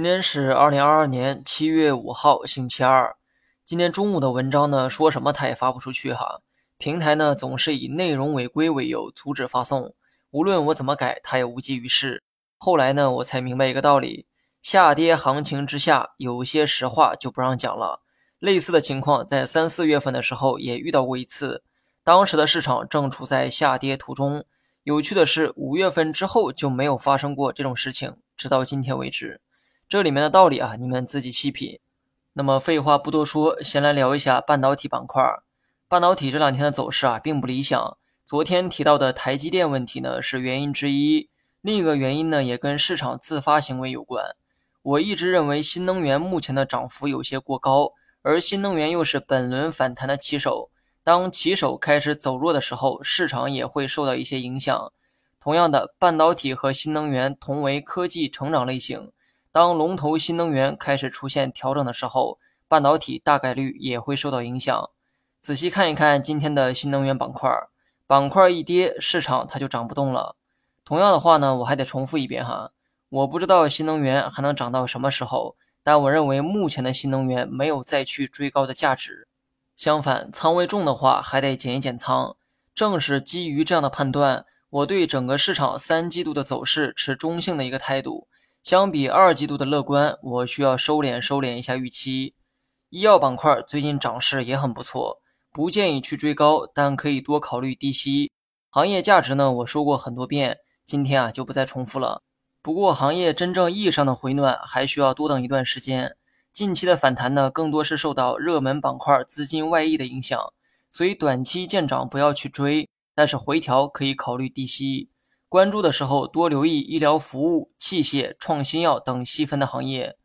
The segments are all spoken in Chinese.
今天是二零二二年七月五号，星期二。今天中午的文章呢，说什么他也发不出去哈。平台呢总是以内容违规为由阻止发送，无论我怎么改，他也无济于事。后来呢，我才明白一个道理：下跌行情之下，有些实话就不让讲了。类似的情况在三四月份的时候也遇到过一次，当时的市场正处在下跌途中。有趣的是，五月份之后就没有发生过这种事情，直到今天为止。这里面的道理啊，你们自己细品。那么废话不多说，先来聊一下半导体板块。半导体这两天的走势啊，并不理想。昨天提到的台积电问题呢，是原因之一。另一个原因呢，也跟市场自发行为有关。我一直认为新能源目前的涨幅有些过高，而新能源又是本轮反弹的旗手。当旗手开始走弱的时候，市场也会受到一些影响。同样的，半导体和新能源同为科技成长类型。当龙头新能源开始出现调整的时候，半导体大概率也会受到影响。仔细看一看今天的新能源板块，板块一跌，市场它就涨不动了。同样的话呢，我还得重复一遍哈，我不知道新能源还能涨到什么时候，但我认为目前的新能源没有再去追高的价值。相反，仓位重的话还得减一减仓。正是基于这样的判断，我对整个市场三季度的走势持中性的一个态度。相比二季度的乐观，我需要收敛收敛一下预期。医药板块最近涨势也很不错，不建议去追高，但可以多考虑低吸。行业价值呢，我说过很多遍，今天啊就不再重复了。不过行业真正意义上的回暖还需要多等一段时间。近期的反弹呢，更多是受到热门板块资金外溢的影响，所以短期见涨不要去追，但是回调可以考虑低吸。关注的时候多留意医疗服务、器械、创新药等细分的行业。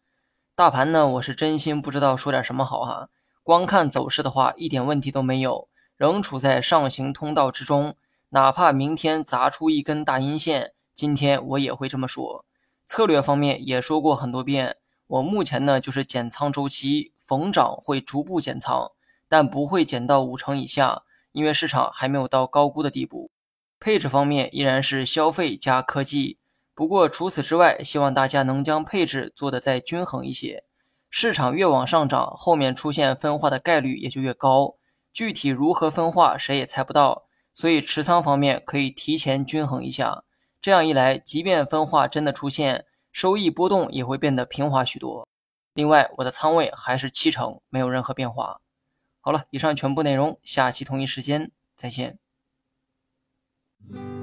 大盘呢，我是真心不知道说点什么好哈。光看走势的话，一点问题都没有，仍处在上行通道之中。哪怕明天砸出一根大阴线，今天我也会这么说。策略方面也说过很多遍，我目前呢就是减仓周期，逢涨会逐步减仓，但不会减到五成以下，因为市场还没有到高估的地步。配置方面依然是消费加科技，不过除此之外，希望大家能将配置做得再均衡一些。市场越往上涨，后面出现分化的概率也就越高。具体如何分化，谁也猜不到，所以持仓方面可以提前均衡一下。这样一来，即便分化真的出现，收益波动也会变得平滑许多。另外，我的仓位还是七成，没有任何变化。好了，以上全部内容，下期同一时间再见。Mm-hmm.